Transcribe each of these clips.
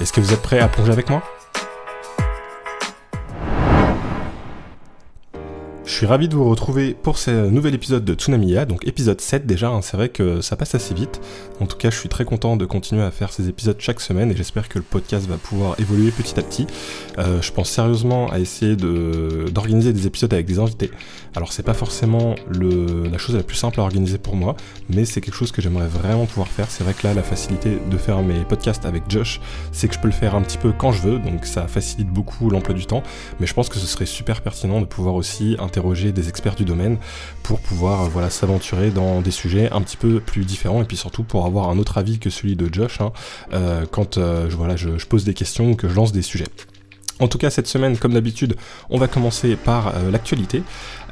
Est-ce que vous êtes prêts à plonger avec moi? Je suis ravi de vous retrouver pour ce nouvel épisode de Tsunamiya, donc épisode 7 déjà, hein. c'est vrai que ça passe assez vite. En tout cas, je suis très content de continuer à faire ces épisodes chaque semaine et j'espère que le podcast va pouvoir évoluer petit à petit. Euh, je pense sérieusement à essayer d'organiser des épisodes avec des invités. Alors c'est pas forcément la chose la plus simple à organiser pour moi, mais c'est quelque chose que j'aimerais vraiment pouvoir faire. C'est vrai que là, la facilité de faire mes podcasts avec Josh, c'est que je peux le faire un petit peu quand je veux, donc ça facilite beaucoup l'emploi du temps, mais je pense que ce serait super pertinent de pouvoir aussi interroger des experts du domaine pour pouvoir euh, voilà, s'aventurer dans des sujets un petit peu plus différents et puis surtout pour avoir un autre avis que celui de Josh hein, euh, quand euh, je, pose des questions ou que je lance des sujets. En tout cas, cette semaine, comme d'habitude, on va commencer par l'actualité.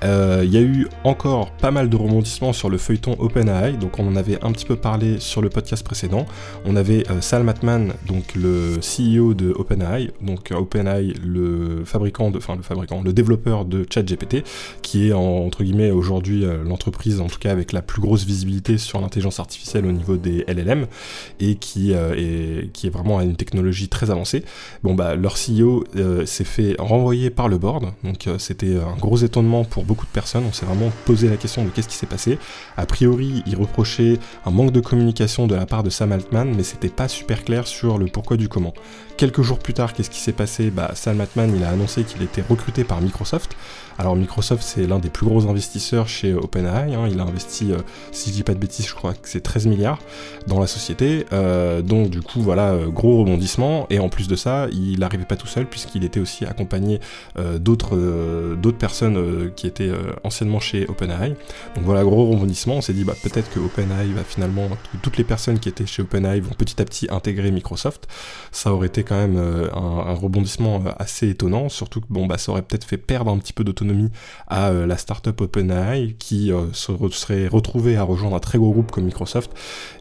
Euh, il y a eu encore pas mal de rebondissements sur le feuilleton OpenAI, donc on en avait un petit peu parlé sur le podcast précédent. On avait euh, Sal Matman, donc le CEO de OpenAI, donc euh, OpenAI, le fabricant, enfin le fabricant, le développeur de ChatGPT, qui est entre guillemets aujourd'hui l'entreprise, en tout cas avec la plus grosse visibilité sur l'intelligence artificielle au niveau des LLM, et qui, est, qui est vraiment une technologie très avancée. Bon bah leur CEO s'est fait renvoyer par le board, donc c'était un gros étonnement pour beaucoup de personnes. On s'est vraiment posé la question de qu'est-ce qui s'est passé. A priori, il reprochait un manque de communication de la part de Sam Altman, mais c'était pas super clair sur le pourquoi du comment. Quelques jours plus tard, qu'est-ce qui s'est passé? Bah, Sam Altman, il a annoncé qu'il était recruté par Microsoft. Alors Microsoft, c'est l'un des plus gros investisseurs chez OpenAI. Hein. Il a investi, euh, si je dis pas de bêtises, je crois que c'est 13 milliards dans la société. Euh, donc du coup, voilà, euh, gros rebondissement. Et en plus de ça, il n'arrivait pas tout seul puisqu'il était aussi accompagné d'autres d'autres personnes qui étaient anciennement chez OpenAI. Donc voilà, gros rebondissement. On s'est dit, bah, peut-être que OpenAI va finalement, toutes les personnes qui étaient chez OpenAI vont petit à petit intégrer Microsoft. Ça aurait été quand même un, un, rebondissement assez étonnant, surtout que bon, bah, ça aurait peut-être fait perdre un petit peu d'autonomie à euh, la startup OpenAI qui euh, se serait retrouvée à rejoindre un très gros groupe comme Microsoft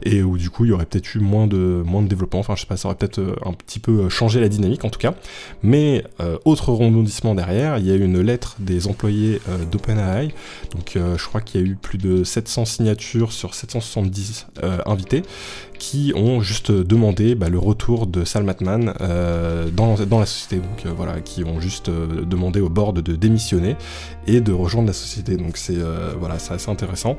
et où du coup il y aurait peut-être eu moins de, moins de développement, enfin je sais pas, ça aurait peut-être euh, un petit peu changé la dynamique en tout cas. Mais autre rebondissement derrière, il y a eu une lettre des employés d'OpenAI, donc je crois qu'il y a eu plus de 700 signatures sur 770 invités qui ont juste demandé bah, le retour de Salmatman euh, dans, la société, donc euh, voilà, qui ont juste euh, demandé au board de démissionner et de rejoindre la société. Donc c'est voilà, c'est assez intéressant.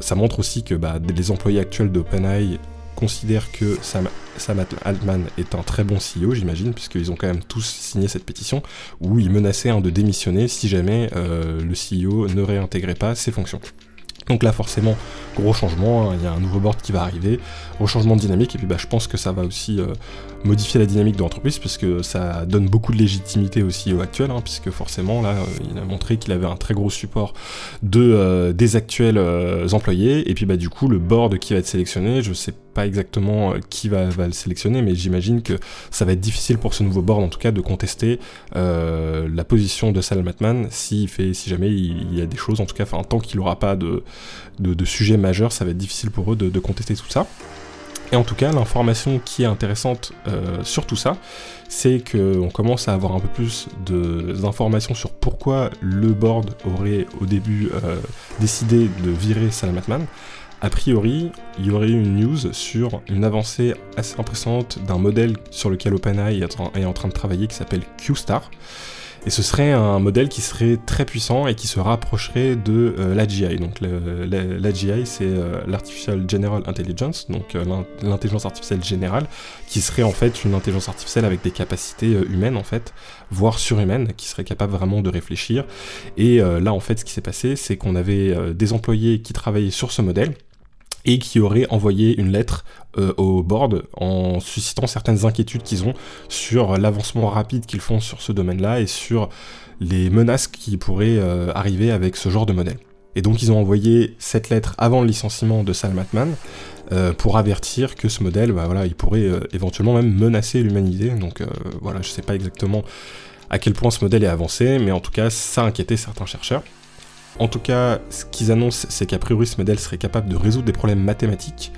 Ça montre aussi que bah, les employés actuels d'OpenAI considèrent que Sam, Altman est un très bon CEO, j'imagine, puisqu'ils ont quand même tous signé cette pétition où ils menaçaient de démissionner si jamais le CEO ne réintégrait pas ses fonctions. Donc là forcément gros changement, hein. il y a un nouveau board qui va arriver, gros changement de dynamique et puis bah, je pense que ça va aussi euh, modifier la dynamique de l'entreprise puisque ça donne beaucoup de légitimité aussi au actuel hein, puisque forcément là euh, il a montré qu'il avait un très gros support euh, des actuels employés et puis bah du coup le board qui va être sélectionné, je sais pas exactement qui va, le sélectionner mais j'imagine que ça va être difficile pour ce nouveau board en tout cas de contester la position de Sal Matman si, si jamais il, y a des choses en tout cas enfin tant qu'il n'aura pas de de, sujets majeurs, ça va être difficile pour eux de, contester tout ça. Et en tout cas, l'information qui est intéressante euh, sur tout ça, c'est qu'on commence à avoir un peu plus d'informations sur pourquoi le board aurait au début euh, décidé de virer Salamatman. A priori, il y aurait eu une news sur une avancée assez impressionnante d'un modèle sur lequel OpenAI est en train de travailler qui s'appelle QStar. Et ce serait un modèle qui serait très puissant et qui se rapprocherait de euh, l'AGI. Donc l'AGI, c'est euh, l'Artificial General Intelligence, donc euh, l'intelligence artificielle générale, qui serait en fait une intelligence artificielle avec des capacités humaines en fait, voire surhumaines, qui serait capable vraiment de réfléchir. Et là en fait, ce qui s'est passé, c'est qu'on avait des employés qui travaillaient sur ce modèle et qui auraient envoyé une lettre euh, au board en suscitant certaines inquiétudes qu'ils ont sur l'avancement rapide qu'ils font sur ce domaine-là et sur les menaces qui pourraient euh, arriver avec ce genre de modèle. Et donc ils ont envoyé cette lettre avant le licenciement de Sal Matman, pour avertir que ce modèle, bah, il pourrait éventuellement même menacer l'humanité. Donc voilà, je sais pas exactement à quel point ce modèle est avancé, mais en tout cas, ça a inquiété certains chercheurs. En tout cas, ce qu'ils annoncent, c'est qu'a priori ce modèle serait capable de résoudre des problèmes mathématiques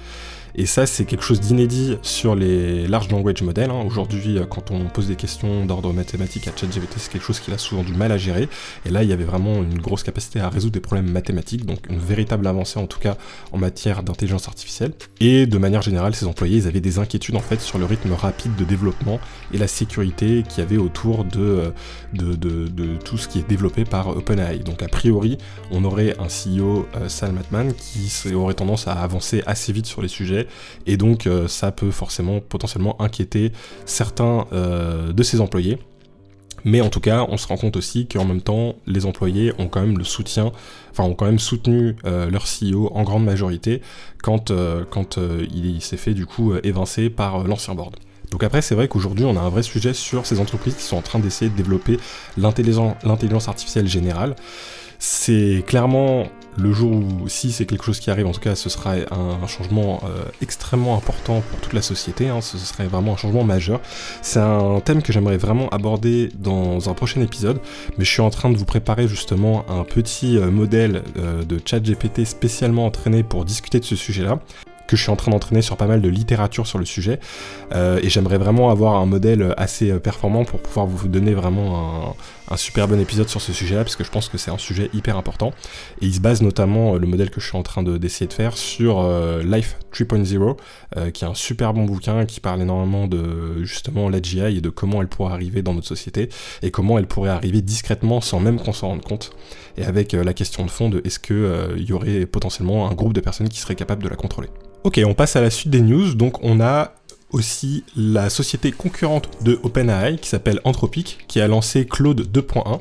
et ça, c'est quelque chose d'inédit sur les large language models. Hein. Aujourd'hui, euh, quand on pose des questions d'ordre mathématique à ChatGPT, c'est quelque chose qu'il a souvent du mal à gérer. Et là, il y avait vraiment une grosse capacité à résoudre des problèmes mathématiques, donc une véritable avancée en tout cas en matière d'intelligence artificielle. Et de manière générale, ces employés, ils avaient des inquiétudes en fait sur le rythme rapide de développement et la sécurité qu'il y avait autour de, euh, de, tout ce qui est développé par OpenAI. Donc a priori, on aurait un CEO, euh, Sal Matman, qui aurait tendance à avancer assez vite sur les sujets et donc euh, ça peut forcément potentiellement inquiéter certains euh, de ses employés. Mais en tout cas, on se rend compte aussi qu'en même temps, les employés ont quand même le soutien, enfin ont quand même soutenu euh, leur CEO en grande majorité quand, quand il s'est fait du coup évincer par l'ancien board. Donc après, c'est vrai qu'aujourd'hui, on a un vrai sujet sur ces entreprises qui sont en train d'essayer de développer l'intelligence artificielle générale. C'est clairement le jour où, si c'est quelque chose qui arrive, en tout cas, ce sera un, changement euh, extrêmement important pour toute la société, hein, ce serait vraiment un changement majeur. C'est un thème que j'aimerais vraiment aborder dans un prochain épisode, mais je suis en train de vous préparer justement un petit euh, modèle euh, de chat GPT spécialement entraîné pour discuter de ce sujet-là que je suis en train d'entraîner sur pas mal de littérature sur le sujet. Euh, et j'aimerais vraiment avoir un modèle assez euh, performant pour pouvoir vous donner vraiment un, super bon épisode sur ce sujet-là, parce que je pense que c'est un sujet hyper important. Et il se base notamment, euh, le modèle que je suis en train d'essayer de, faire, sur Life 3.0, qui est un super bon bouquin qui parle énormément de justement l'AGI et de comment elle pourrait arriver dans notre société, et comment elle pourrait arriver discrètement sans même qu'on s'en rende compte. Et avec la question de fond de est-ce qu'il y aurait potentiellement un groupe de personnes qui seraient capables de la contrôler. Ok, on passe à la suite des news. Donc on a aussi la société concurrente de OpenAI qui s'appelle Anthropic, qui a lancé Claude 2.1.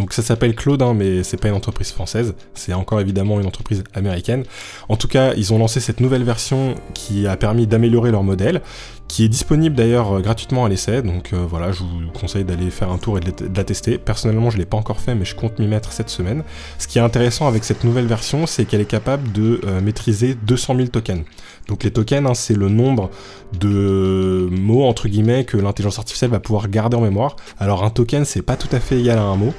Donc ça s'appelle Claude, hein, mais c'est pas une entreprise française, c'est encore évidemment une entreprise américaine. En tout cas, ils ont lancé cette nouvelle version qui a permis d'améliorer leur modèle, qui est disponible d'ailleurs euh, gratuitement à l'essai, donc euh, voilà, je vous conseille d'aller faire un tour et de, la tester. Personnellement, je l'ai pas encore fait, mais je compte m'y mettre cette semaine. Ce qui est intéressant avec cette nouvelle version, c'est qu'elle est capable de euh, maîtriser 200 000 tokens. Donc les tokens, hein, c'est le nombre de mots entre guillemets que l'intelligence artificielle va pouvoir garder en mémoire. Alors un token, c'est pas tout à fait égal à un mot.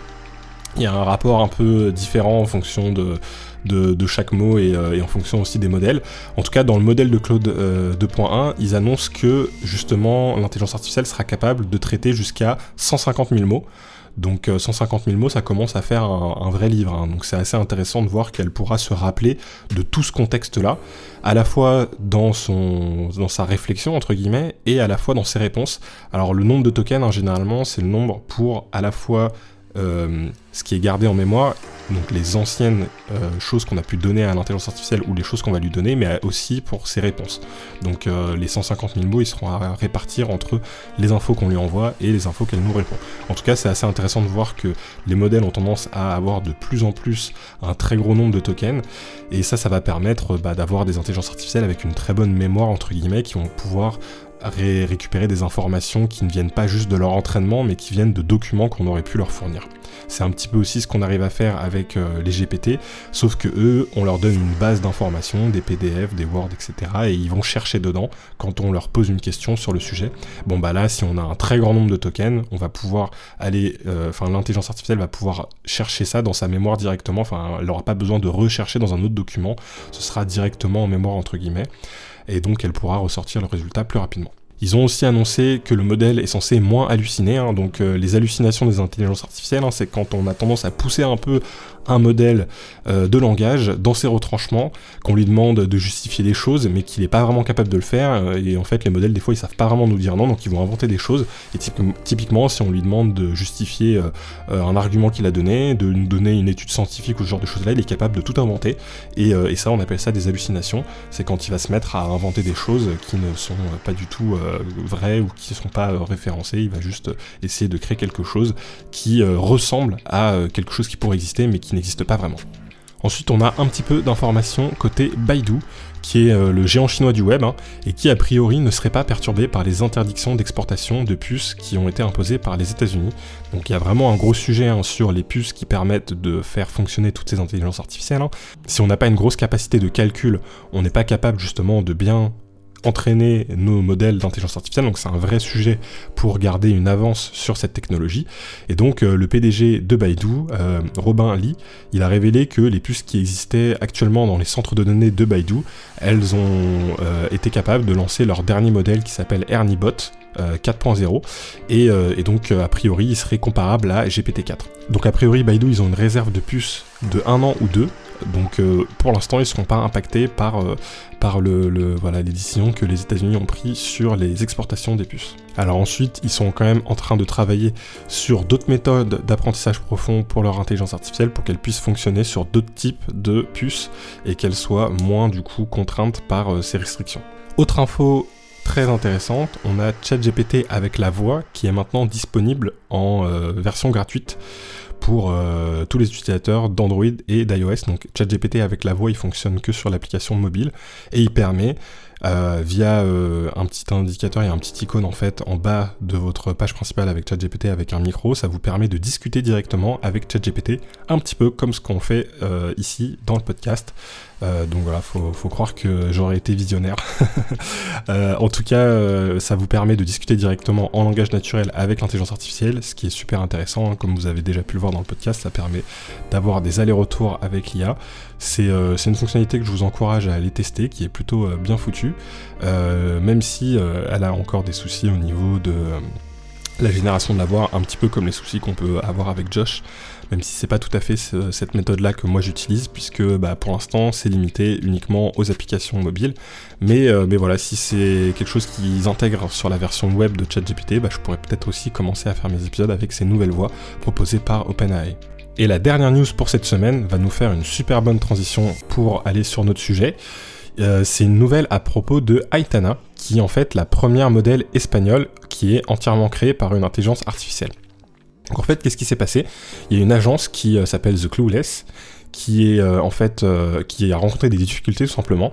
Il y a un rapport un peu différent en fonction de, de, chaque mot euh, et, en fonction aussi des modèles. En tout cas, dans le modèle de Claude 2.1, euh, ils annoncent que justement l'intelligence artificielle sera capable de traiter jusqu'à 150 000 mots. Donc 150 euh, 000 mots, ça commence à faire un, vrai livre. Hein. Donc c'est assez intéressant de voir qu'elle pourra se rappeler de tout ce contexte-là, à la fois dans, son, dans sa réflexion, entre guillemets, et à la fois dans ses réponses. Alors le nombre de tokens, hein, généralement, c'est le nombre pour à la fois euh, ce qui est gardé en mémoire, donc les anciennes euh, choses qu'on a pu donner à l'intelligence artificielle ou les choses qu'on va lui donner, mais aussi pour ses réponses. Donc euh, les 150 000 mots, ils seront à répartir entre les infos qu'on lui envoie et les infos qu'elle nous répond. En tout cas, c'est assez intéressant de voir que les modèles ont tendance à avoir de plus en plus un très gros nombre de tokens, et ça, ça va permettre bah, d'avoir des intelligences artificielles avec une très bonne mémoire, entre guillemets, qui vont pouvoir récupérer des informations qui ne viennent pas juste de leur entraînement, mais qui viennent de documents qu'on aurait pu leur fournir. C'est un petit peu aussi ce qu'on arrive à faire avec euh, les GPT, sauf que eux, on leur donne une base d'informations, des PDF, des Word, etc. Et ils vont chercher dedans quand on leur pose une question sur le sujet. Bon bah là, si on a un très grand nombre de tokens, on va pouvoir aller, euh, enfin l'intelligence artificielle va pouvoir chercher ça dans sa mémoire directement. Enfin, elle n'aura pas besoin de rechercher dans un autre document. Ce sera directement en mémoire entre guillemets et donc elle pourra ressortir le résultat plus rapidement. Ils ont aussi annoncé que le modèle est censé moins halluciner, hein. donc euh, les hallucinations des intelligences artificielles, hein, c'est quand on a tendance à pousser un peu un modèle euh, de langage dans ses retranchements, qu'on lui demande de justifier des choses, mais qu'il n'est pas vraiment capable de le faire. Euh, et en fait, les modèles, des fois, ils savent pas vraiment nous dire non, donc ils vont inventer des choses. Et typiquement, si on lui demande de justifier un argument qu'il a donné, de nous donner une étude scientifique ou ce genre de choses-là, il est capable de tout inventer. Et, ça, on appelle ça des hallucinations. C'est quand il va se mettre à inventer des choses qui ne sont pas du tout vraies ou qui ne sont pas référencées. Il va juste essayer de créer quelque chose qui ressemble à quelque chose qui pourrait exister, mais qui n'existe pas vraiment. Ensuite, on a un petit peu d'informations côté Baidu, qui est euh, le géant chinois du web, hein, et qui a priori ne serait pas perturbé par les interdictions d'exportation de puces qui ont été imposées par les États-Unis. Donc il y a vraiment un gros sujet hein, sur les puces qui permettent de faire fonctionner toutes ces intelligences artificielles. Hein. Si on n'a pas une grosse capacité de calcul, on n'est pas capable justement de bien entraîner nos modèles d'intelligence artificielle, donc c'est un vrai sujet pour garder une avance sur cette technologie. Et donc euh, le PDG de Baidu, euh, Robin Lee, il a révélé que les puces qui existaient actuellement dans les centres de données de Baidu, elles ont euh, été capables de lancer leur dernier modèle qui s'appelle ErnieBot, 4.0 et, et, donc a priori il serait comparable à GPT-4. Donc a priori Baidu ils ont une réserve de puces de un an ou deux donc euh, pour l'instant, ils ne seront pas impactés par, euh, par les décisions que les États-Unis ont prises sur les exportations des puces. Alors ensuite, ils sont quand même en train de travailler sur d'autres méthodes d'apprentissage profond pour leur intelligence artificielle pour qu'elle puisse fonctionner sur d'autres types de puces et qu'elle soit moins du coup contrainte par euh, ces restrictions. Autre info très intéressante, on a ChatGPT avec la voix qui est maintenant disponible en version gratuite pour euh, tous les utilisateurs d'Android et d'iOS. Donc ChatGPT avec la voix, il fonctionne que sur l'application mobile et il permet euh, via euh, un petit indicateur et un petit icône en fait en bas de votre page principale avec ChatGPT avec un micro, ça vous permet de discuter directement avec ChatGPT, un petit peu comme ce qu'on fait ici dans le podcast. Euh, donc voilà, faut, faut croire que j'aurais été visionnaire. Euh, en tout cas, euh, ça vous permet de discuter directement en langage naturel avec l'intelligence artificielle, ce qui est super intéressant. Hein. comme vous avez déjà pu le voir dans le podcast, ça permet d'avoir des allers-retours avec l'IA. C'est une fonctionnalité que je vous encourage à aller tester, qui est plutôt bien foutue, même si elle a encore des soucis au niveau de la génération de la voix, un petit peu comme les soucis qu'on peut avoir avec Josh même si c'est pas tout à fait cette méthode-là que moi j'utilise, puisque bah, pour l'instant c'est limité uniquement aux applications mobiles. Mais, euh, mais voilà, si c'est quelque chose qu'ils intègrent sur la version web de ChatGPT, bah, je pourrais peut-être aussi commencer à faire mes épisodes avec ces nouvelles voix proposées par OpenAI. Et la dernière news pour cette semaine va nous faire une super bonne transition pour aller sur notre sujet. Euh, c'est une nouvelle à propos de Aitana, qui est en fait la première modèle espagnole qui est entièrement créée par une intelligence artificielle. Donc en fait, qu'est-ce qui s'est passé? Il y a une agence qui euh, s'appelle The Clueless, qui est euh, en fait qui a rencontré des difficultés tout simplement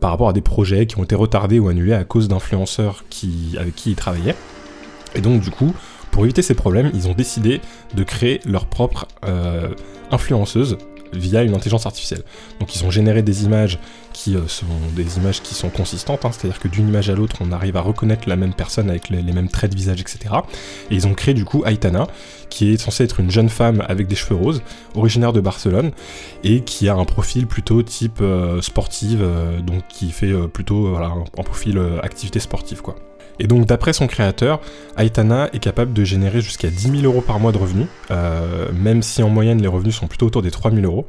par rapport à des projets qui ont été retardés ou annulés à cause d'influenceurs avec qui ils travaillaient. Et donc du coup, pour éviter ces problèmes, ils ont décidé de créer leur propre influenceuse via une intelligence artificielle. Donc ils ont généré des images qui euh, sont des images qui sont consistantes, hein, c'est-à-dire que d'une image à l'autre, on arrive à reconnaître la même personne avec les, mêmes traits de visage, etc. Et ils ont créé du coup Aitana, qui est censée être une jeune femme avec des cheveux roses, originaire de Barcelone, et qui a un profil plutôt type euh, sportive, euh, donc qui fait plutôt voilà, un profil activité sportive quoi. Et donc d'après son créateur, Aitana est capable de générer jusqu'à 10 000 euros par mois de revenus, euh, même si en moyenne les revenus sont plutôt autour des 3 000 euros.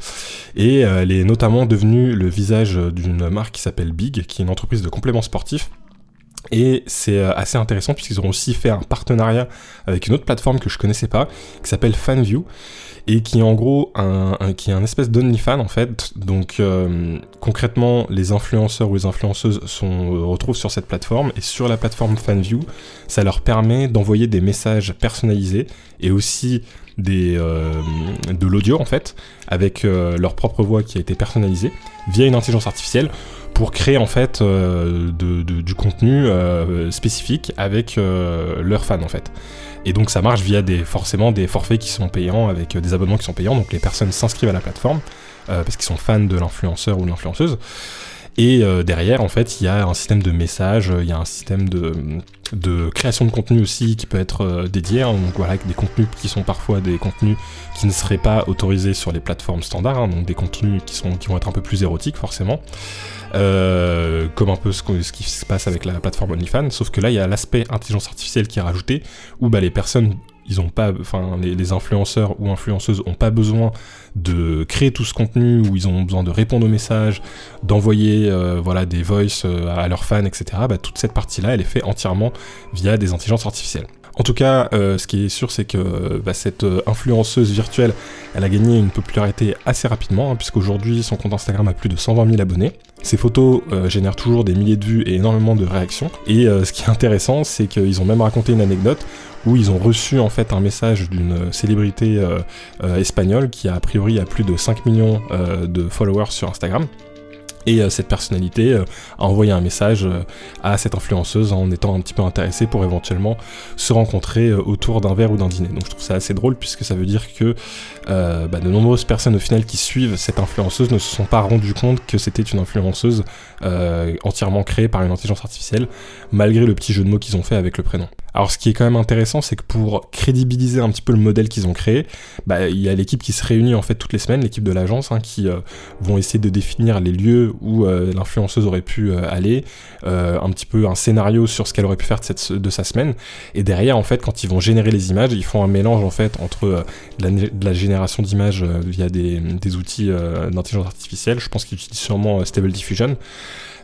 Et euh, elle est notamment devenue le visage d'une marque qui s'appelle Big, qui est une entreprise de compléments sportifs. Et c'est euh, assez intéressant puisqu'ils ont aussi fait un partenariat avec une autre plateforme que je connaissais pas, qui s'appelle FanView et qui est en gros un, qui est un espèce d'OnlyFan en fait. Donc euh, concrètement, les influenceurs ou les influenceuses sont euh, retrouvent sur cette plateforme et sur la plateforme FanView, ça leur permet d'envoyer des messages personnalisés et aussi des, euh, de l'audio en fait, avec leur propre voix qui a été personnalisée via une intelligence artificielle pour créer en fait de, du contenu spécifique avec leurs fans en fait. Et donc ça marche via des, forcément des forfaits qui sont payants, avec euh, des abonnements qui sont payants, donc les personnes s'inscrivent à la plateforme, euh, parce qu'ils sont fans de l'influenceur ou l'influenceuse. Et euh, derrière, en fait, il y a un système de messages, il y a un système de, création de contenu aussi qui peut être dédié. Hein. donc voilà, des contenus qui sont parfois des contenus qui ne seraient pas autorisés sur les plateformes standards, hein. donc des contenus qui, sont, qui vont être un peu plus érotiques forcément. Euh, comme un peu ce, qui se passe avec la plateforme OnlyFans, sauf que là il y a l'aspect intelligence artificielle qui est rajouté, où bah, les personnes, ils pas, enfin les, influenceurs ou influenceuses ont pas besoin de créer tout ce contenu, où ils ont besoin de répondre aux messages, d'envoyer euh, voilà des voices euh, à leurs fans, etc. Bah, toute cette partie-là, elle est faite entièrement via des intelligences artificielles. En tout cas, euh, ce qui est sûr, c'est que bah, cette influenceuse virtuelle, elle a gagné une popularité assez rapidement, hein, puisqu'aujourd'hui, son compte Instagram a plus de 120 000 abonnés. Ses photos euh, génèrent toujours des milliers de vues et énormément de réactions. Et ce qui est intéressant, c'est qu'ils ont même raconté une anecdote où ils ont reçu en fait un message d'une célébrité espagnole qui a a priori a plus de 5 millions de followers sur Instagram et euh, cette personnalité euh, a envoyé un message euh, à cette influenceuse en étant un petit peu intéressée pour éventuellement se rencontrer autour d'un verre ou d'un dîner. Donc je trouve ça assez drôle puisque ça veut dire que bah, de nombreuses personnes au final qui suivent cette influenceuse ne se sont pas rendues compte que c'était une influenceuse entièrement créée par une intelligence artificielle, malgré le petit jeu de mots qu'ils ont fait avec le prénom. Alors ce qui est quand même intéressant, c'est que pour crédibiliser un petit peu le modèle qu'ils ont créé, bah, il y a l'équipe qui se réunit en fait toutes les semaines, l'équipe de l'agence, hein, qui vont essayer de définir les lieux où euh, l'influenceuse aurait pu euh, aller, euh, un petit peu un scénario sur ce qu'elle aurait pu faire de, sa semaine. Et derrière, en fait, quand ils vont générer les images, ils font un mélange en fait entre la, la génération d'images via des, des outils d'intelligence artificielle. Je pense qu'ils utilisent sûrement Stable Diffusion.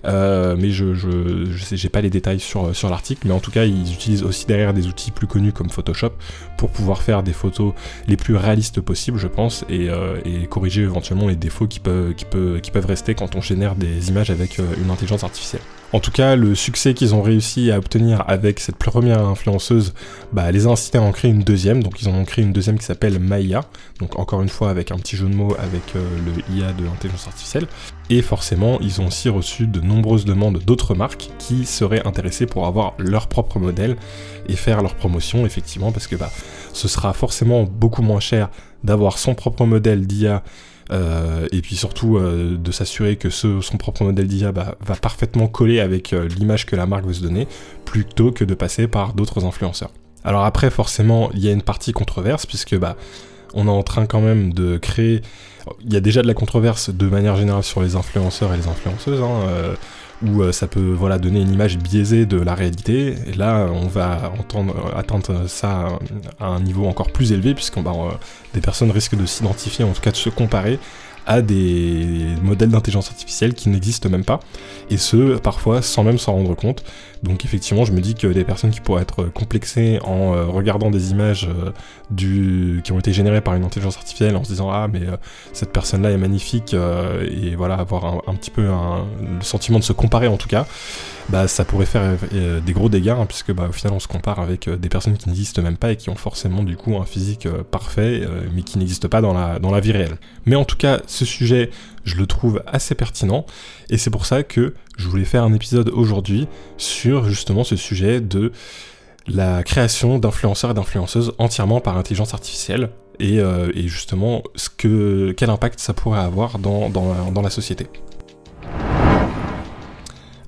Euh, mais je, je, je sais, j'ai pas les détails sur, sur l'article, mais en tout cas, ils utilisent aussi derrière des outils plus connus comme Photoshop pour pouvoir faire des photos les plus réalistes possibles, je pense, et, euh, corriger éventuellement les défauts qui peuvent, qui, peuvent, qui peuvent rester quand on génère des images avec euh, une intelligence artificielle. En tout cas, le succès qu'ils ont réussi à obtenir avec cette première influenceuse bah, les a incités à en créer une deuxième. Donc ils en ont créé une deuxième qui s'appelle Maya. Donc encore une fois avec un petit jeu de mots avec euh, le IA de l'intelligence artificielle. Et forcément, ils ont aussi reçu de nombreuses demandes d'autres marques qui seraient intéressées pour avoir leur propre modèle et faire leur promotion, effectivement, parce que bah, ce sera forcément beaucoup moins cher d'avoir son propre modèle d'IA euh, et puis surtout euh, de s'assurer que son propre modèle d'IA bah, va parfaitement coller avec euh, l'image que la marque veut se donner, plutôt que de passer par d'autres influenceurs. Alors après, forcément, il y a une partie controverse, puisque bah, on est en train quand même de créer... Il y a déjà de la controverse de manière générale sur les influenceurs et les influenceuses, hein, où euh, ça peut voilà, donner une image biaisée de la réalité. Et là, on va entendre, atteindre ça à un niveau encore plus élevé, puisque euh, des personnes risquent de s'identifier, en tout cas de se comparer à des modèles d'intelligence artificielle qui n'existent même pas, et ce, parfois sans même s'en rendre compte. Donc effectivement, je me dis que des personnes qui pourraient être complexées en euh, regardant des images du... qui ont été générées par une intelligence artificielle en se disant ah mais euh, cette personne-là est magnifique et voilà avoir un, petit peu le sentiment de se comparer en tout cas, bah ça pourrait faire des gros dégâts hein, puisque bah, au final on se compare avec des personnes qui n'existent même pas et qui ont forcément du coup un physique parfait mais qui n'existent pas dans la, dans la vie réelle. Mais en tout cas, ce sujet je le trouve assez pertinent et c'est pour ça que je voulais faire un épisode aujourd'hui sur justement ce sujet de la création d'influenceurs et d'influenceuses entièrement par intelligence artificielle et, euh, justement quel impact ça pourrait avoir dans la société.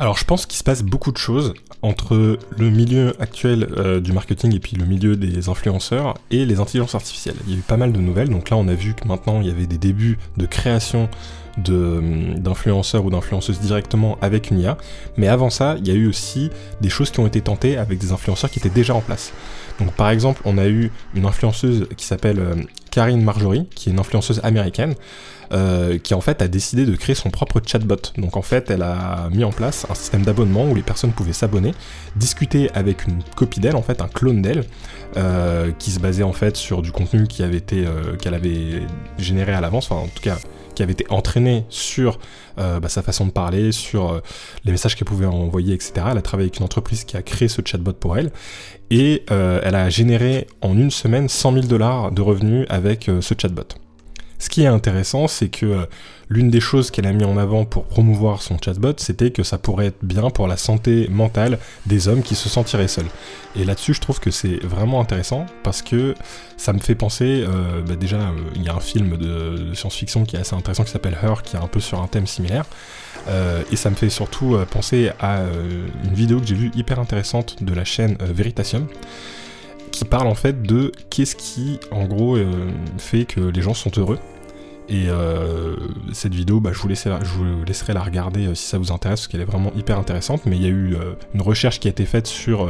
Alors je pense qu'il se passe beaucoup de choses entre le milieu actuel euh, du marketing et puis le milieu des influenceurs et les intelligences artificielles. Il y a eu pas mal de nouvelles, donc là on a vu que maintenant il y avait des débuts de création d'influenceurs ou d'influenceuses directement avec une IA, mais avant ça il y a eu aussi des choses qui ont été tentées avec des influenceurs qui étaient déjà en place. Donc par exemple on a eu une influenceuse qui s'appelle euh, Karine Marjorie, qui est une influenceuse américaine, euh, qui en fait a décidé de créer son propre chatbot. Donc en fait, elle a mis en place un système d'abonnement où les personnes pouvaient s'abonner, discuter avec une copie d'elle, en fait un clone d'elle, euh, qui se basait en fait sur du contenu qui avait été euh, qu'elle avait généré à l'avance, enfin en tout cas qui avait été entraîné sur bah, sa façon de parler, sur les messages qu'elle pouvait envoyer, etc. Elle a travaillé avec une entreprise qui a créé ce chatbot pour elle. Et elle a généré en une semaine 100 000 dollars de revenus avec ce chatbot. Ce qui est intéressant, c'est que euh, l'une des choses qu'elle a mis en avant pour promouvoir son chatbot, c'était que ça pourrait être bien pour la santé mentale des hommes qui se sentiraient seuls. Et là-dessus, je trouve que c'est vraiment intéressant parce que ça me fait penser, euh, bah déjà, euh, il y a un film de, science-fiction qui est assez intéressant qui s'appelle Her, qui est un peu sur un thème similaire. et ça me fait surtout penser à une vidéo que j'ai vue hyper intéressante de la chaîne Veritasium qui parle en fait de qu'est-ce qui en gros fait que les gens sont heureux et euh, cette vidéo, bah, je, vous laisserai, je, vous laisserai, la regarder euh, si ça vous intéresse, parce qu'elle est vraiment hyper intéressante. Mais il y a eu euh, une recherche qui a été faite sur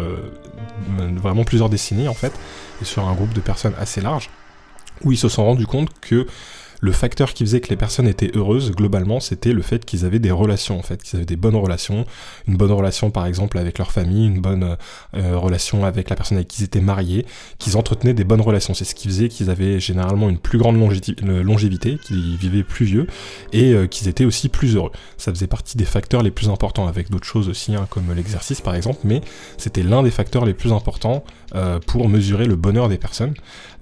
vraiment plusieurs décennies, en fait, et sur un groupe de personnes assez large, où ils se sont rendus compte que le facteur qui faisait que les personnes étaient heureuses, globalement, c'était le fait qu'ils avaient des relations, en fait, qu'ils avaient des bonnes relations, une bonne relation par exemple avec leur famille, une bonne euh, relation avec la personne avec qui ils étaient mariés, qu'ils entretenaient des bonnes relations. C'est ce qui faisait qu'ils avaient généralement une plus grande longévité, qu'ils vivaient plus vieux et euh, qu'ils étaient aussi plus heureux. Ça faisait partie des facteurs les plus importants, avec d'autres choses aussi, hein, comme l'exercice par exemple, mais c'était l'un des facteurs les plus importants euh, pour mesurer le bonheur des personnes.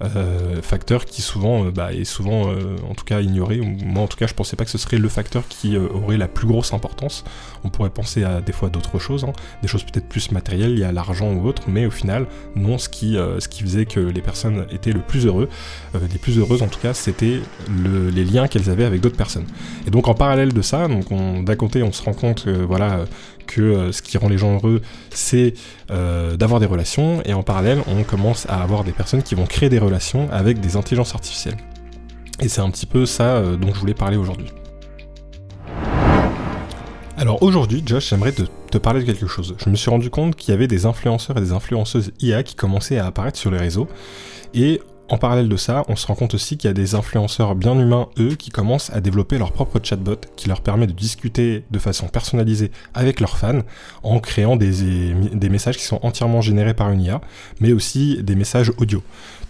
Euh, facteur qui souvent euh, bah, est souvent euh, en tout cas ignoré. Moi en tout cas je pensais pas que ce serait le facteur qui aurait la plus grosse importance. On pourrait penser à des fois d'autres choses, hein. des choses peut-être plus matérielles, il y a l'argent ou autre, mais au final non, ce qui, ce qui faisait que les personnes étaient le plus heureux, les plus heureuses en tout cas, c'était les liens qu'elles avaient avec d'autres personnes. Et donc en parallèle de ça, donc d'un côté on se rend compte voilà que ce qui rend les gens heureux, c'est d'avoir des relations, et en parallèle, on commence à avoir des personnes qui vont créer des relations avec des intelligences artificielles. Et c'est un petit peu ça euh, dont je voulais parler aujourd'hui. Alors aujourd'hui, Josh, j'aimerais te, te, parler de quelque chose. Je me suis rendu compte qu'il y avait des influenceurs et des influenceuses IA qui commençaient à apparaître sur les réseaux. Et en parallèle de ça, on se rend compte aussi qu'il y a des influenceurs bien humains, eux, qui commencent à développer leur propre chatbot qui leur permet de discuter de façon personnalisée avec leurs fans en créant des, des messages qui sont entièrement générés par une IA, mais aussi des messages audio.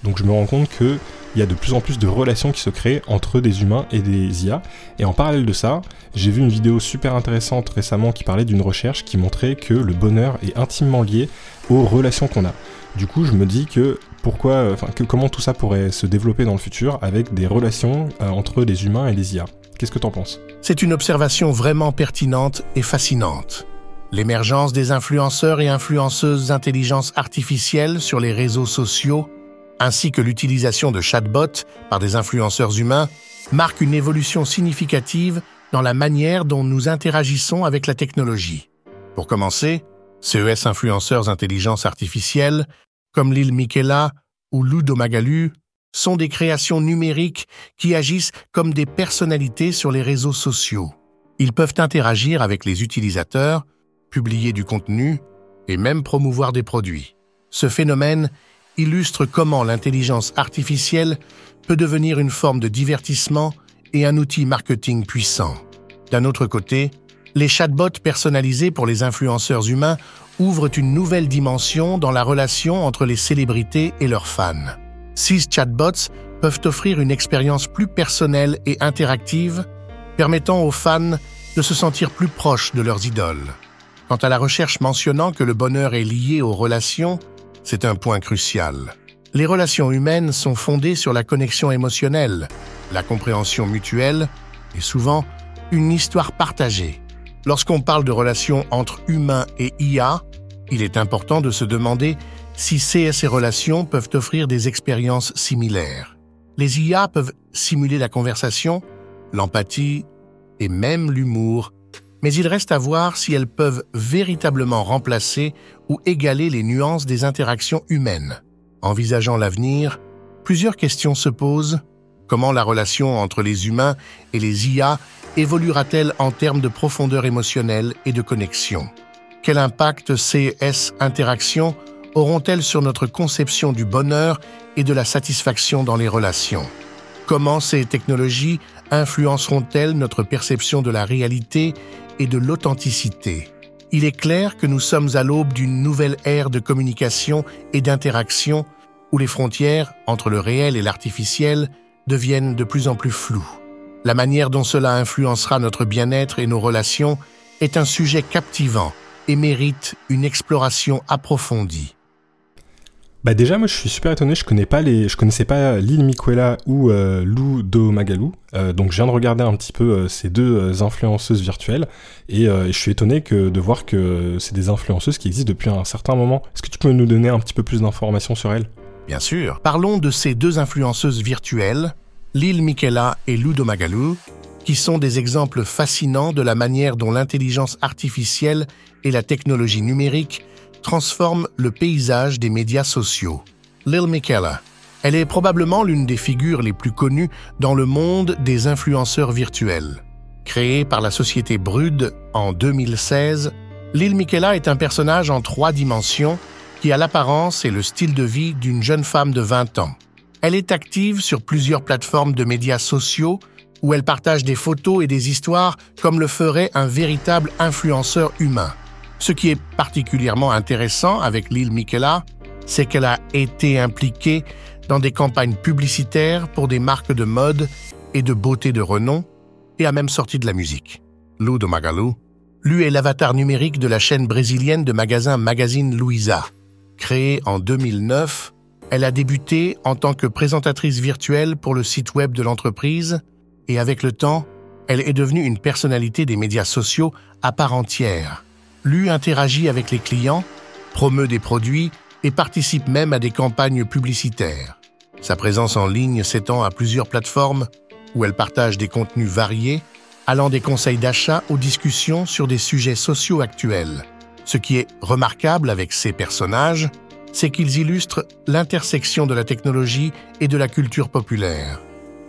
Donc je me rends compte qu'il y a de plus en plus de relations qui se créent entre des humains et des IA. Et en parallèle de ça, j'ai vu une vidéo super intéressante récemment qui parlait d'une recherche qui montrait que le bonheur est intimement lié aux relations qu'on a. Du coup, je me dis que pourquoi, enfin, comment tout ça pourrait se développer dans le futur avec des relations euh, entre les humains et les IA. Qu'est-ce que t'en penses? C'est une observation vraiment pertinente et fascinante. L'émergence des influenceurs et influenceuses d'intelligence artificielle sur les réseaux sociaux ainsi que l'utilisation de chatbots par des influenceurs humains, marque une évolution significative dans la manière dont nous interagissons avec la technologie. Pour commencer, CES influenceurs intelligence artificielle, comme Lil Miquela ou Ludo Magalu, sont des créations numériques qui agissent comme des personnalités sur les réseaux sociaux. Ils peuvent interagir avec les utilisateurs, publier du contenu et même promouvoir des produits. Ce phénomène illustre comment l'intelligence artificielle peut devenir une forme de divertissement et un outil marketing puissant. D'un autre côté, les chatbots personnalisés pour les influenceurs humains ouvrent une nouvelle dimension dans la relation entre les célébrités et leurs fans. Ces chatbots peuvent offrir une expérience plus personnelle et interactive, permettant aux fans de se sentir plus proches de leurs idoles. Quant à la recherche mentionnant que le bonheur est lié aux relations, c'est un point crucial. Les relations humaines sont fondées sur la connexion émotionnelle, la compréhension mutuelle et souvent une histoire partagée. Lorsqu'on parle de relations entre humains et IA, il est important de se demander si ces relations peuvent offrir des expériences similaires. Les IA peuvent simuler la conversation, l'empathie et même l'humour mais il reste à voir si elles peuvent véritablement remplacer ou égaler les nuances des interactions humaines. Envisageant l'avenir, plusieurs questions se posent. Comment la relation entre les humains et les IA évoluera-t-elle en termes de profondeur émotionnelle et de connexion? Quel impact ces interactions auront-elles sur notre conception du bonheur et de la satisfaction dans les relations? Comment ces technologies influenceront-elles notre perception de la réalité et de l'authenticité? Il est clair que nous sommes à l'aube d'une nouvelle ère de communication et d'interaction où les frontières entre le réel et l'artificiel deviennent de plus en plus floues. La manière dont cela influencera notre bien-être et nos relations est un sujet captivant et mérite une exploration approfondie. Bah déjà moi je suis super étonné, je connais pas les, je connaissais pas Lil Miquela ou euh, Lou Do Magalou, euh, donc je viens de regarder un petit peu euh, ces deux euh, influenceuses virtuelles et, je suis étonné que de voir que c'est des influenceuses qui existent depuis un certain moment. Est-ce que tu peux nous donner un petit peu plus d'informations sur elles? Bien sûr. Parlons de ces deux influenceuses virtuelles, Lil Miquela et Do Magalou, qui sont des exemples fascinants de la manière dont l'intelligence artificielle et la technologie numérique transforme le paysage des médias sociaux. Lil Miquela. Elle est probablement l'une des figures les plus connues dans le monde des influenceurs virtuels. Créée par la société Brude en 2016, Lil Miquela est un personnage en trois dimensions qui a l'apparence et le style de vie d'une jeune femme de 20 ans. Elle est active sur plusieurs plateformes de médias sociaux où elle partage des photos et des histoires comme le ferait un véritable influenceur humain. Ce qui est particulièrement intéressant avec Lil Miquela, c'est qu'elle a été impliquée dans des campagnes publicitaires pour des marques de mode et de beauté de renom, et a même sorti de la musique. Lou de Magalu, lui est l'avatar numérique de la chaîne brésilienne de magasins Magazine Luiza. Créée en 2009, elle a débuté en tant que présentatrice virtuelle pour le site web de l'entreprise et avec le temps, elle est devenue une personnalité des médias sociaux à part entière. Lu interagit avec les clients, promeut des produits et participe même à des campagnes publicitaires. Sa présence en ligne s'étend à plusieurs plateformes où elle partage des contenus variés, allant des conseils d'achat aux discussions sur des sujets sociaux actuels. Ce qui est remarquable avec ces personnages, c'est qu'ils illustrent l'intersection de la technologie et de la culture populaire.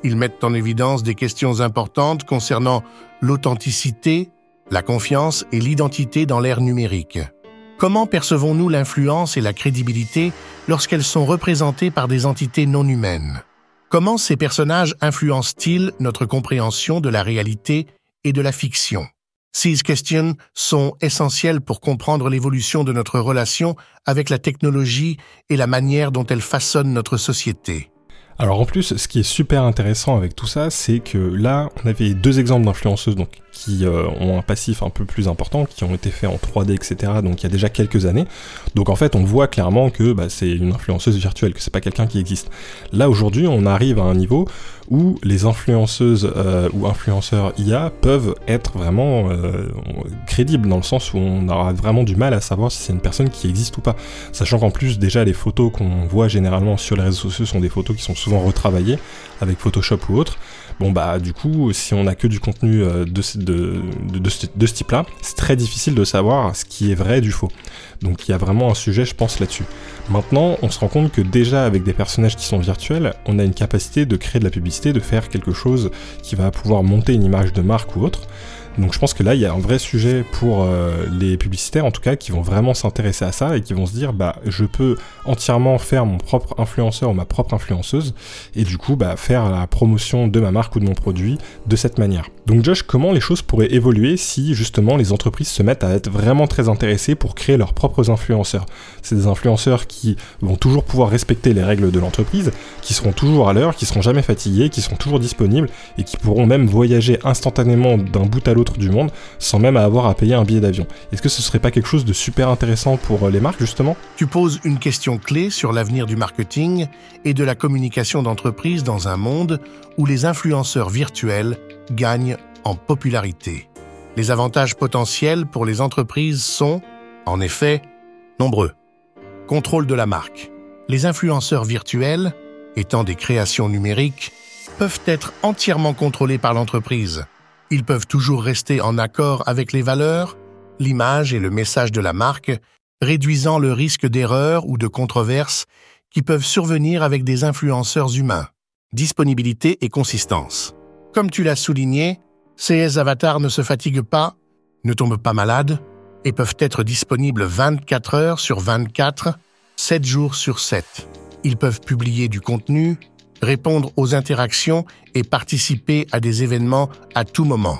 Ils mettent en évidence des questions importantes concernant l'authenticité, la confiance et l'identité dans l'ère numérique. Comment percevons-nous l'influence et la crédibilité lorsqu'elles sont représentées par des entités non humaines? Comment ces personnages influencent-ils notre compréhension de la réalité et de la fiction? Ces questions sont essentielles pour comprendre l'évolution de notre relation avec la technologie et la manière dont elle façonne notre société. Alors en plus, ce qui est super intéressant avec tout ça, c'est que là, on avait deux exemples d'influenceuses donc qui euh, ont un passif un peu plus important, qui ont été faits en 3D, etc. Donc il y a déjà quelques années. Donc en fait, on voit clairement que bah, c'est une influenceuse virtuelle, que c'est pas quelqu'un qui existe. Là aujourd'hui, on arrive à un niveau où les influenceuses euh, ou influenceurs IA peuvent être vraiment euh, crédibles dans le sens où on aura vraiment du mal à savoir si c'est une personne qui existe ou pas. Sachant qu'en plus déjà les photos qu'on voit généralement sur les réseaux sociaux sont des photos qui sont souvent retravaillées avec Photoshop ou autre. Bon bah du coup, si on a que du contenu euh, de, de ce type-là, c'est très difficile de savoir ce qui est vrai du faux. Donc il y a vraiment un sujet, je pense, là-dessus. Maintenant, on se rend compte que déjà avec des personnages qui sont virtuels, on a une capacité de créer de la publicité, de faire quelque chose qui va pouvoir monter une image de marque ou autre. Donc je pense que là, il y a un vrai sujet pour euh, les publicitaires, en tout cas, qui vont vraiment s'intéresser à ça et qui vont se dire, bah, je peux entièrement faire mon propre influenceur ou ma propre influenceuse, et du coup, bah, faire la promotion de ma marque ou de mon produit de cette manière. Donc Josh, comment les choses pourraient évoluer si justement les entreprises se mettent à être vraiment très intéressées pour créer leurs propres influenceurs? C'est des influenceurs qui vont toujours pouvoir respecter les règles de l'entreprise, qui seront toujours à l'heure, qui seront jamais fatigués, qui seront toujours disponibles et qui pourront même voyager instantanément d'un bout à l'autre du monde sans même avoir à payer un billet d'avion. Est-ce que ce serait pas quelque chose de super intéressant pour euh, les marques justement? Tu poses une question clé sur l'avenir du marketing et de la communication d'entreprise dans un monde où les influenceurs virtuels gagnent en popularité. Les avantages potentiels pour les entreprises sont, en effet, nombreux. Contrôle de la marque. Les influenceurs virtuels, étant des créations numériques, peuvent être entièrement contrôlés par l'entreprise. Ils peuvent toujours rester en accord avec les valeurs, l'image et le message de la marque, réduisant le risque d'erreur ou de controverse qui peuvent survenir avec des influenceurs humains. Disponibilité et consistance. Comme tu l'as souligné, ces avatars ne se fatiguent pas, ne tombent pas malades et peuvent être disponibles 24 heures sur 24, 7 jours sur 7. Ils peuvent publier du contenu, répondre aux interactions et participer à des événements à tout moment,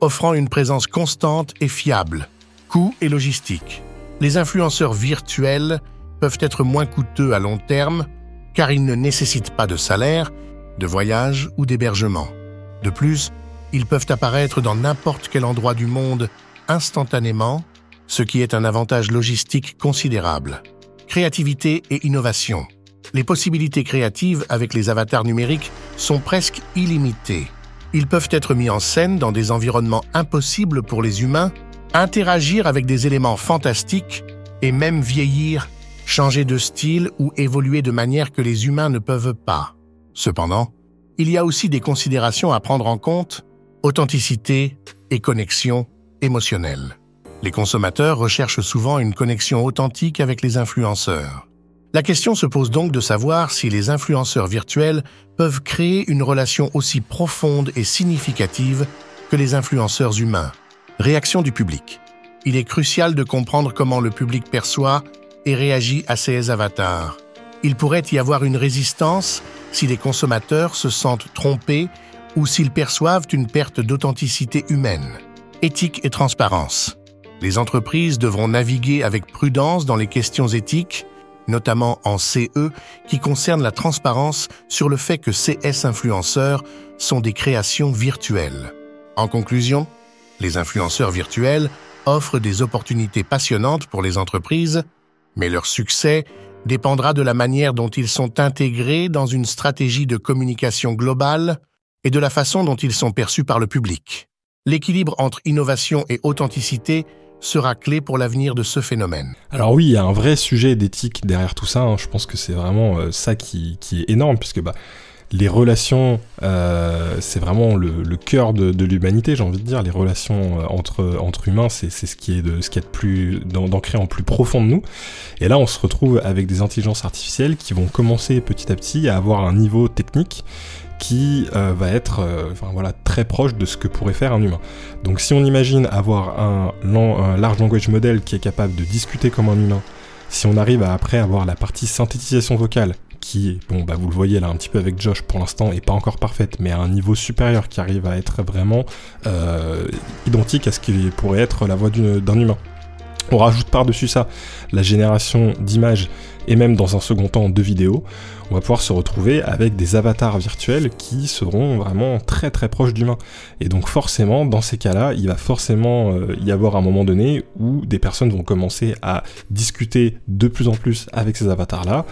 offrant une présence constante et fiable. Coûts et logistique. Les influenceurs virtuels peuvent être moins coûteux à long terme car ils ne nécessitent pas de salaire, de voyage ou d'hébergement. De plus, ils peuvent apparaître dans n'importe quel endroit du monde instantanément, ce qui est un avantage logistique considérable. Créativité et innovation les possibilités créatives avec les avatars numériques sont presque illimitées. Ils peuvent être mis en scène dans des environnements impossibles pour les humains, interagir avec des éléments fantastiques et même vieillir, changer de style ou évoluer de manière que les humains ne peuvent pas. Cependant, il y a aussi des considérations à prendre en compte, authenticité et connexion émotionnelle. Les consommateurs recherchent souvent une connexion authentique avec les influenceurs. La question se pose donc de savoir si les influenceurs virtuels peuvent créer une relation aussi profonde et significative que les influenceurs humains. Réaction du public. Il est crucial de comprendre comment le public perçoit et réagit à ces avatars. Il pourrait y avoir une résistance si les consommateurs se sentent trompés ou s'ils perçoivent une perte d'authenticité humaine. Éthique et transparence. Les entreprises devront naviguer avec prudence dans les questions éthiques, notamment en CE, qui concernent la transparence sur le fait que CS influenceurs sont des créations virtuelles. En conclusion, les influenceurs virtuels offrent des opportunités passionnantes pour les entreprises, mais leur succès dépendra de la manière dont ils sont intégrés dans une stratégie de communication globale et de la façon dont ils sont perçus par le public. L'équilibre entre innovation et authenticité sera clé pour l'avenir de ce phénomène. Alors oui, il y a un vrai sujet d'éthique derrière tout ça. hein. Je pense que c'est vraiment euh, ça qui, qui est énorme, puisque bah, les relations, euh, c'est vraiment le, cœur de, l'humanité, j'ai envie de dire. Les relations euh, entre, entre humains, c'est ce qui est de ce qui est de plus d'an- d'ancré en plus profond de nous. Et là, on se retrouve avec des intelligences artificielles qui vont commencer petit à petit à avoir un niveau technique qui euh, va être euh, voilà, très proche de ce que pourrait faire un humain. Donc si on imagine avoir un, large language model qui est capable de discuter comme un humain, si on arrive à après avoir la partie synthétisation vocale, qui, bon, bah, vous le voyez là un petit peu avec Josh pour l'instant, est pas encore parfaite, mais à un niveau supérieur qui arrive à être vraiment euh, identique à ce qui pourrait être la voix d'un humain. On rajoute par-dessus ça la génération d'images et même dans un second temps de vidéos, on va pouvoir se retrouver avec des avatars virtuels qui seront vraiment très très proches d'humains. Et donc forcément, dans ces cas-là, il va forcément euh, y avoir un moment donné où des personnes vont commencer à discuter de plus en plus avec ces avatars-là,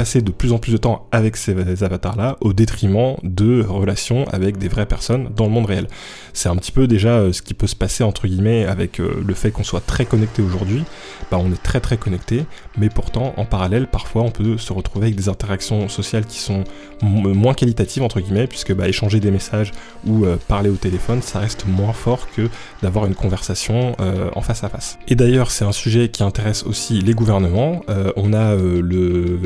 de plus en plus de temps avec ces avatars-là au détriment de relations avec des vraies personnes dans le monde réel. C'est un petit peu déjà euh, ce qui peut se passer entre guillemets avec euh, le fait qu'on soit très connecté aujourd'hui. Bah, on est très très connecté, mais pourtant en parallèle, parfois on peut se retrouver avec des interactions sociales qui sont moins qualitatives entre guillemets, puisque bah, échanger des messages ou euh, parler au téléphone, ça reste moins fort que d'avoir une conversation euh, en face à face. Et d'ailleurs, c'est un sujet qui intéresse aussi les gouvernements. Euh, on a le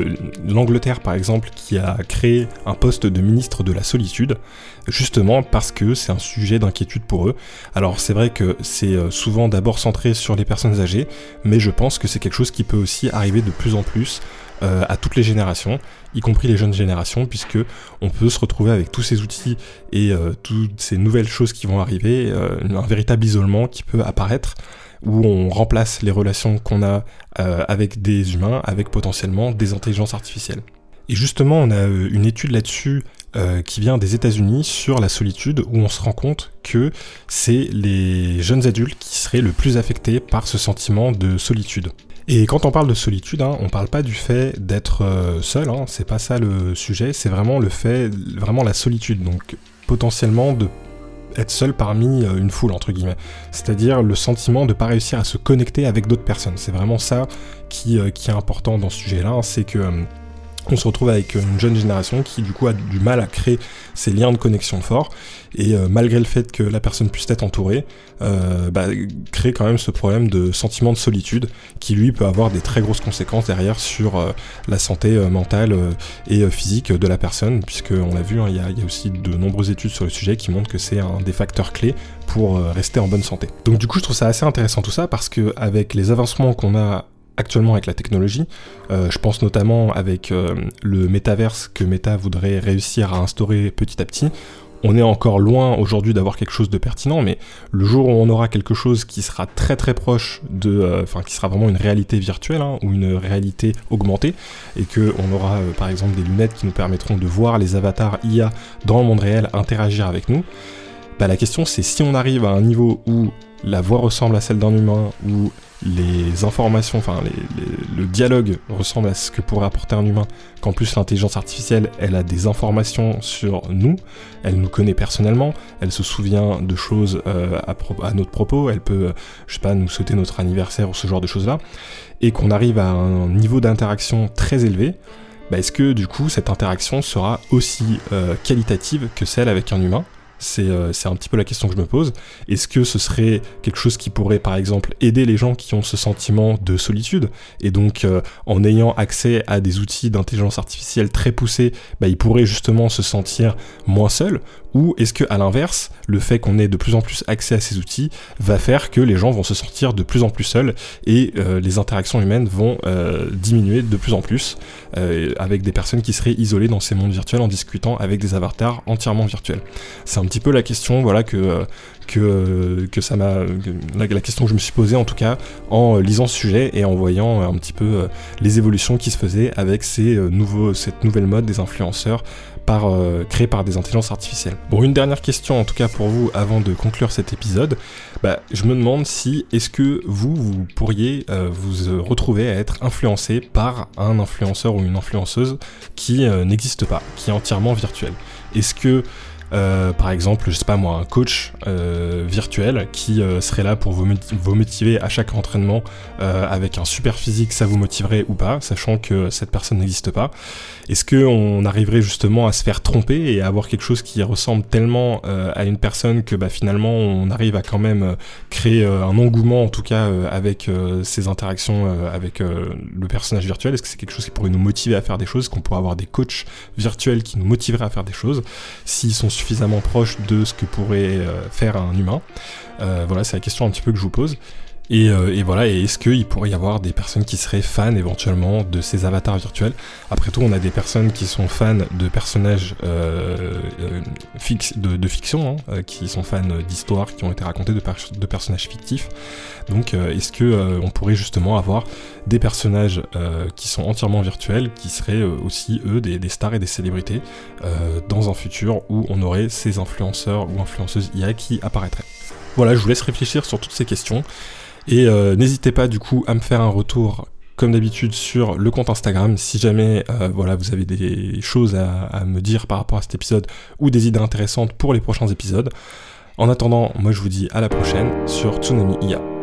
l'Angleterre par exemple qui a créé un poste de ministre de la solitude, justement parce que c'est un sujet d'inquiétude pour eux. Alors c'est vrai que c'est euh, souvent d'abord centré sur les personnes âgées, mais je pense que c'est quelque chose qui peut aussi arriver de plus en plus euh, à toutes les générations, y compris les jeunes générations, puisque on peut se retrouver avec tous ces outils et euh, toutes ces nouvelles choses qui vont arriver, un véritable isolement qui peut apparaître où on remplace les relations qu'on a avec des humains avec potentiellement des intelligences artificielles. Et justement, on a une étude là-dessus euh, qui vient des États-Unis sur la solitude, où on se rend compte que c'est les jeunes adultes qui seraient le plus affectés par ce sentiment de solitude. Et quand on parle de solitude, hein, on parle pas du fait d'être euh, seul, hein, c'est pas ça le sujet, c'est vraiment le fait, vraiment la solitude, donc potentiellement de être seul parmi euh, une foule entre guillemets, c'est-à-dire le sentiment de pas réussir à se connecter avec d'autres personnes. C'est vraiment ça qui, est important dans ce sujet-là, hein, c'est que on se retrouve avec une jeune génération qui du coup a du mal à créer ces liens de connexion forts et euh, malgré le fait que la personne puisse être entourée, euh, bah, crée quand même ce problème de sentiment de solitude qui lui peut avoir des très grosses conséquences derrière sur euh, la santé mentale et physique de la personne puisque on l'a vu, hein, il y, y a aussi de nombreuses études sur le sujet qui montrent que c'est un des facteurs clés pour rester en bonne santé. Donc du coup je trouve ça assez intéressant tout ça parce que avec les avancements qu'on a actuellement avec la technologie. Euh, je pense notamment avec euh, le métaverse que Meta voudrait réussir à instaurer petit à petit. On est encore loin aujourd'hui d'avoir quelque chose de pertinent, mais le jour où on aura quelque chose qui sera très très proche de, euh, enfin qui sera vraiment une réalité virtuelle hein, ou une réalité augmentée, et que on aura par exemple des lunettes qui nous permettront de voir les avatars IA dans le monde réel interagir avec nous, bah, la question c'est si on arrive à un niveau où la voix ressemble à celle d'un humain, où les informations, enfin le dialogue ressemble à ce que pourrait apporter un humain, qu'en plus l'intelligence artificielle, elle a des informations sur nous, elle nous connaît personnellement, elle se souvient de choses euh, à, notre propos, elle peut, je sais pas, nous souhaiter notre anniversaire ou ce genre de choses-là, et qu'on arrive à un niveau d'interaction très élevé, bah est-ce que du coup cette interaction sera aussi euh, qualitative que celle avec un humain? C'est euh, un petit peu la question que je me pose. Est-ce que ce serait quelque chose qui pourrait par exemple aider les gens qui ont ce sentiment de solitude et donc euh, en ayant accès à des outils d'intelligence artificielle très poussés, bah, ils pourraient justement se sentir moins seuls ou est-ce que à l'inverse, le fait qu'on ait de plus en plus accès à ces outils va faire que les gens vont se sentir de plus en plus seuls et euh, les interactions humaines vont euh, diminuer de plus en plus euh, avec des personnes qui seraient isolées dans ces mondes virtuels en discutant avec des avatars entièrement virtuels. C'est un petit peu la question voilà que ça m'a la, je me suis posée en tout cas en lisant ce sujet et en voyant un petit peu les évolutions qui se faisaient avec cette nouvelle mode des influenceurs par, euh, créé par des intelligences artificielles. Bon, une dernière question en tout cas pour vous avant de conclure cet épisode. Bah, je me demande si est-ce que vous, vous pourriez euh, vous retrouver à être influencé par un influenceur ou une influenceuse qui euh, n'existe pas, qui est entièrement virtuel. Est-ce que euh, par exemple, je sais pas moi, un coach euh, virtuel qui euh, serait là pour vous, vous, motiver à chaque entraînement avec un super physique, ça vous motiverait ou pas, sachant que cette personne n'existe pas. Est-ce qu'on arriverait justement à se faire tromper et à avoir quelque chose qui ressemble tellement à une personne que bah, finalement on arrive à quand même créer un engouement en tout cas avec ces interactions avec le personnage virtuel? Est-ce que c'est quelque chose qui pourrait nous motiver à faire des choses Qu'on pourrait avoir des coachs virtuels qui nous motiveraient à faire des choses S'ils sont suffisamment proche de ce que pourrait euh, faire un humain? Euh, Voilà, c'est la question un petit peu que je vous pose. Euh, et, voilà, et est-ce qu'il pourrait y avoir des personnes qui seraient fans éventuellement de ces avatars virtuels? Après tout, on a des personnes qui sont fans de personnages euh, euh de, fiction, hein, qui sont fans d'histoires qui ont été racontées de, personnages fictifs. Donc, est-ce que on pourrait justement avoir des personnages qui sont entièrement virtuels, qui seraient aussi eux des, stars et des célébrités dans un futur où on aurait ces influenceurs ou influenceuses IA qui apparaîtraient? Voilà, je vous laisse réfléchir sur toutes ces questions. Et euh, n'hésitez pas du coup à me faire un retour comme d'habitude sur le compte Instagram si jamais euh, voilà vous avez des choses à, à, me dire par rapport à cet épisode ou des idées intéressantes pour les prochains épisodes. En attendant, moi je vous dis à la prochaine sur Tsunami IA.